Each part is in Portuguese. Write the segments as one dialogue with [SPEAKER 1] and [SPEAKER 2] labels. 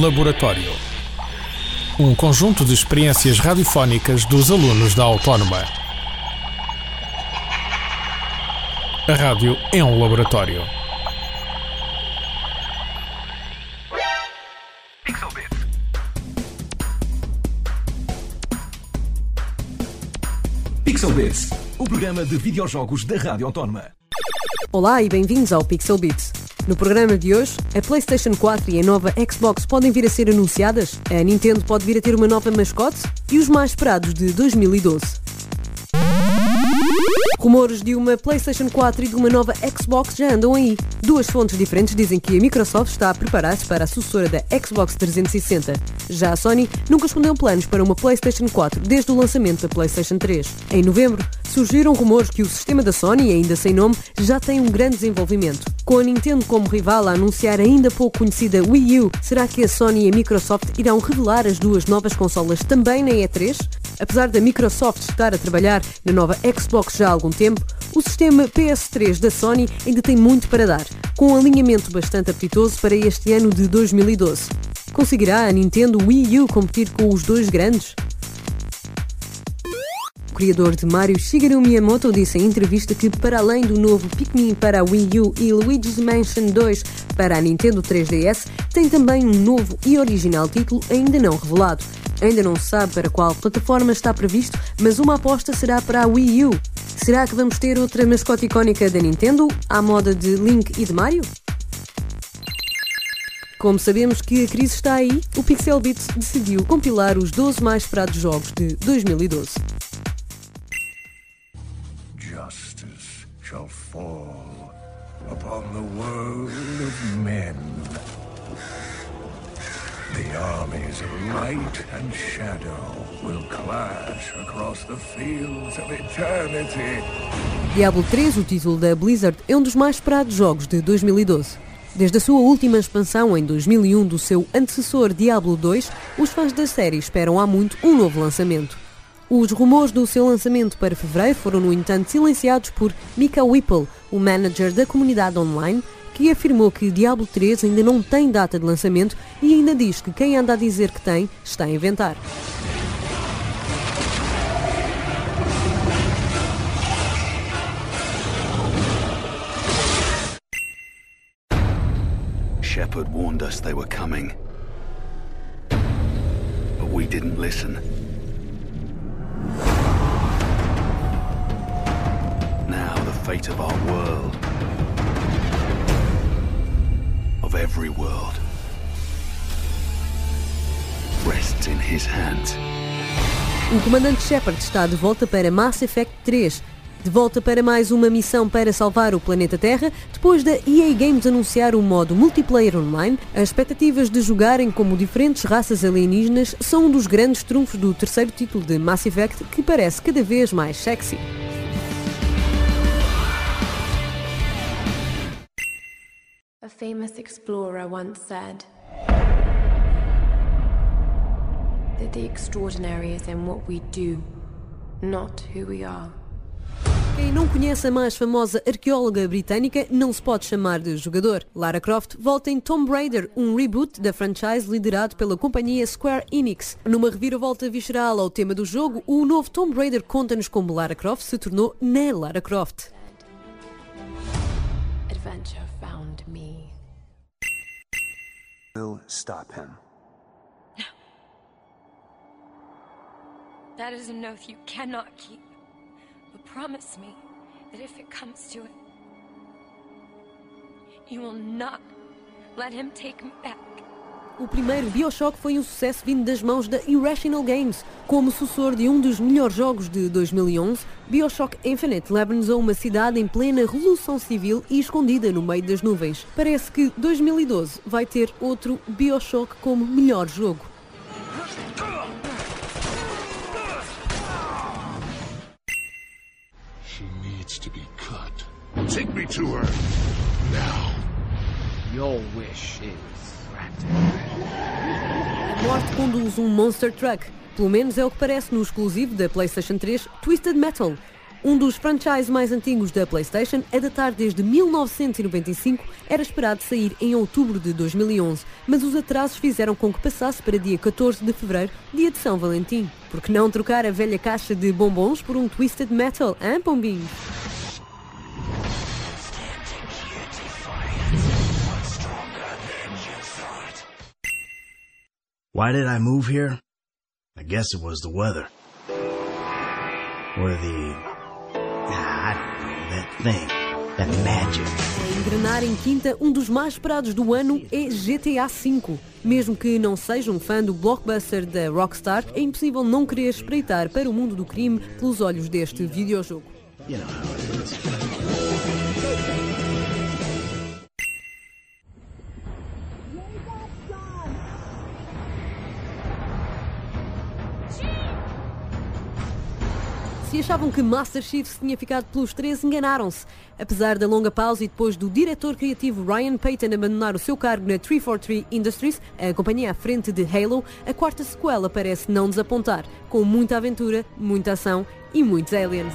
[SPEAKER 1] Laboratório. Um conjunto de experiências radiofónicas dos alunos da Autónoma. A rádio é um laboratório.
[SPEAKER 2] Pixel Bits, o programa de videojogos da Rádio Autónoma.
[SPEAKER 3] Olá e bem-vindos ao Pixel Beats. No programa de hoje, a PlayStation 4 e a nova Xbox podem vir a ser anunciadas, a Nintendo pode vir a ter uma nova mascote e os mais esperados de 2012. Rumores de uma PlayStation 4 e de uma nova Xbox já andam aí. Duas fontes diferentes dizem que a Microsoft está a preparar-se para a sucessora da Xbox 360. Já a Sony nunca escondeu planos para uma PlayStation 4 desde o lançamento da PlayStation 3. Em novembro, surgiram rumores que o sistema da Sony, ainda sem nome, já tem um grande desenvolvimento. Com a Nintendo como rival a anunciar a ainda pouco conhecida Wii U, será que a Sony e a Microsoft irão revelar as duas novas consolas também na E3? Apesar da Microsoft estar a trabalhar na nova Xbox já há algum tempo, o sistema PS3 da Sony ainda tem muito para dar, com um alinhamento bastante apetitoso para este ano de 2012. Conseguirá a Nintendo Wii U competir com os dois grandes? Criador de Mario Shigeru Miyamoto disse em entrevista que, para além do novo Pikmin para a Wii U e Luigi's Mansion 2 para a Nintendo 3DS, tem também um novo e original título ainda não revelado. Ainda não se sabe para qual plataforma está previsto, mas uma aposta será para a Wii U. Será que vamos ter outra mascote icónica da Nintendo, à moda de Link e de Mario? Como sabemos que a crise está aí, o Pixel Beats decidiu compilar os 12 mais esperados jogos de 2012.
[SPEAKER 4] Light and shadow will clash across the fields of eternity.
[SPEAKER 3] Diablo 3, o título da Blizzard, é um dos mais esperados jogos de 2012. Desde a sua última expansão em 2001 do seu antecessor Diablo 2, os fãs da série esperam há muito um novo lançamento. Os rumores do seu lançamento para fevereiro foram, no entanto, silenciados por Mika Whipple, o manager da comunidade online, que afirmou que Diablo 3 ainda não tem data de lançamento e ainda diz que quem anda a dizer que tem está a inventar.
[SPEAKER 5] Shepard warned us they were coming. But we didn't listen. Now the fate of our world, every world, rests in his hands.
[SPEAKER 3] O comandante Shepard está de volta para Mass Effect 3. De volta para mais uma missão para salvar o planeta Terra, depois da EA Games anunciar o modo multiplayer online, as expectativas de jogarem como diferentes raças alienígenas são um dos grandes trunfos do terceiro título de Mass Effect, que parece cada vez mais sexy.
[SPEAKER 6] Famous explorer once said that the extraordinary is in what we do, not who we are.
[SPEAKER 3] Quem não conhece a mais famosa arqueóloga britânica não se pode chamar de jogador. Lara Croft volta em Tomb Raider, um reboot da franchise liderado pela companhia Square Enix. Numa reviravolta visceral ao tema do jogo, o novo Tomb Raider conta-nos como Lara Croft se tornou na Lara Croft.
[SPEAKER 7] Will stop him.
[SPEAKER 8] That is an oath you cannot keep. But promise me that if it comes to it, you will not let him take me back.
[SPEAKER 3] O primeiro Bioshock foi um sucesso vindo das mãos da Irrational Games. Como sucessor de um dos melhores jogos de 2011, Bioshock Infinite leva-nos a uma cidade em plena revolução civil e escondida no meio das nuvens. Parece que 2012 vai ter outro Bioshock como melhor jogo.
[SPEAKER 4] She needs to be cut. Take me to her. Now.
[SPEAKER 9] Your wish is.
[SPEAKER 3] A morte conduz um Monster Truck. Pelo menos é o que parece no exclusivo da PlayStation 3 Twisted Metal. Um dos franchises mais antigos da PlayStation, a datar desde 1995, era esperado sair em outubro de 2011, mas os atrasos fizeram com que passasse para dia 14 de fevereiro, dia de São Valentim. Por que não trocar a velha caixa de bombons por um Twisted Metal, hein, pombinho?
[SPEAKER 7] Why did I move here? I guess it was the weather. Or the... Ah, I don't know, that thing. That magic.
[SPEAKER 3] A engrenar em quinta, um dos mais esperados do ano é GTA V. Mesmo que não seja um fã do blockbuster da Rockstar, é impossível não querer espreitar para o mundo do crime pelos olhos deste videojogo.
[SPEAKER 7] You know
[SPEAKER 3] Se achavam que Master Chief tinha ficado pelos três, enganaram-se. Apesar da longa pausa e depois do diretor criativo Ryan Payton abandonar o seu cargo na 343 Industries, a companhia à frente de Halo, a quarta sequela parece não desapontar, com muita aventura, muita ação e muitos aliens.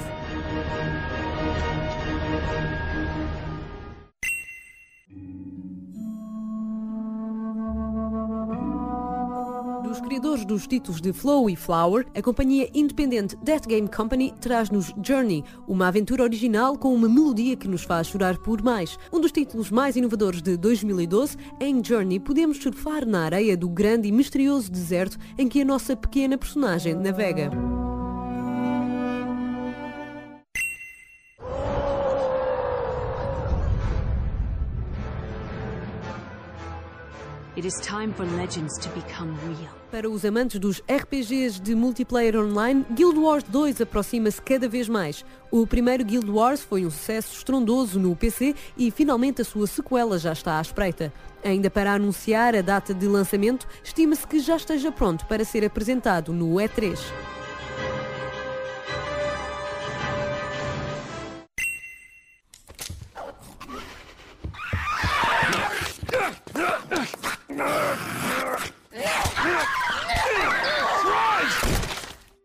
[SPEAKER 3] Dos criadores dos títulos de Flow e Flower, a companhia independente Death Game Company traz-nos Journey, uma aventura original com uma melodia que nos faz chorar por mais. Um dos títulos mais inovadores de 2012, em Journey podemos surfar na areia do grande e misterioso deserto em que a nossa pequena personagem navega. Para os amantes dos RPGs de multiplayer online, Guild Wars 2 aproxima-se cada vez mais. O primeiro Guild Wars foi um sucesso estrondoso no PC e finalmente a sua sequela já está à espreita. Ainda para anunciar a data de lançamento, estima-se que já esteja pronto para ser apresentado no E3.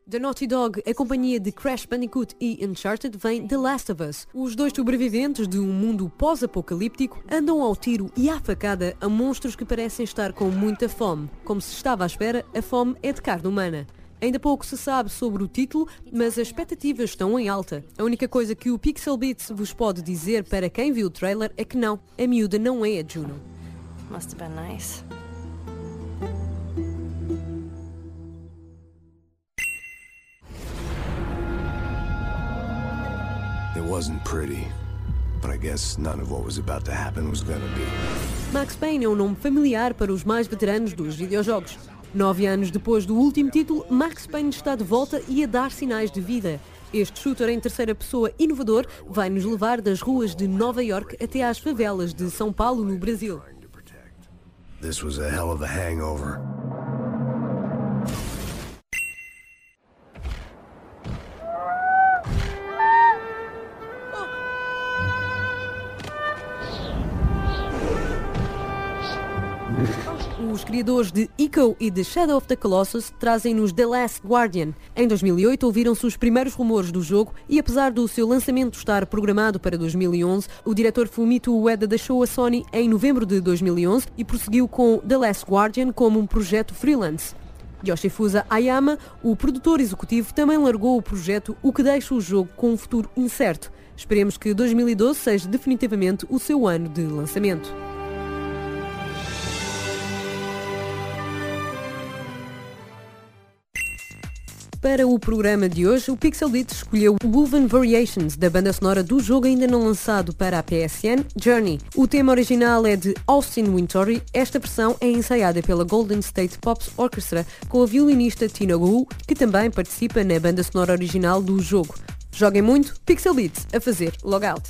[SPEAKER 3] Da Naughty Dog, a companhia de Crash Bandicoot e Uncharted vem The Last of Us. Os dois sobreviventes de um mundo pós-apocalíptico andam ao tiro e à facada a monstros que parecem estar com muita fome. Como se estava à espera, a fome é de carne humana. Ainda pouco se sabe sobre o título, mas as expectativas estão em alta. A única coisa que o Pixel Beats vos pode dizer para quem viu o trailer é que não, a miúda não é a Juno.
[SPEAKER 8] Must have been nice.
[SPEAKER 4] It wasn't pretty, but I guess none of what was about to happen was gonna be.
[SPEAKER 3] Max Payne é um nome familiar para os mais veteranos dos videojogos. Nove anos depois do último título, Max Payne está de volta e a dar sinais de vida. Este shooter em terceira pessoa inovador vai nos levar das ruas de Nova York até às favelas de São Paulo, no Brasil.
[SPEAKER 4] This was a hell of a hangover.
[SPEAKER 3] Os criadores de Ico e de Shadow of the Colossus trazem-nos The Last Guardian. Em 2008 ouviram-se os primeiros rumores do jogo e apesar do seu lançamento estar programado para 2011, o diretor Fumito Ueda deixou a Sony em novembro de 2011 e prosseguiu com The Last Guardian como um projeto freelance. Yoshifusa Ayama, o produtor executivo, também largou o projeto, o que deixa o jogo com um futuro incerto. Esperemos que 2012 seja definitivamente o seu ano de lançamento. Para o programa de hoje, o Pixel Beat escolheu Woven Variations, da banda sonora do jogo ainda não lançado para a PSN, Journey. O tema original é de Austin Wintory. Esta versão é ensaiada pela Golden State Pops Orchestra com a violinista Tina Gu, que também participa na banda sonora original do jogo. Joguem muito, Pixel Beats a fazer logout.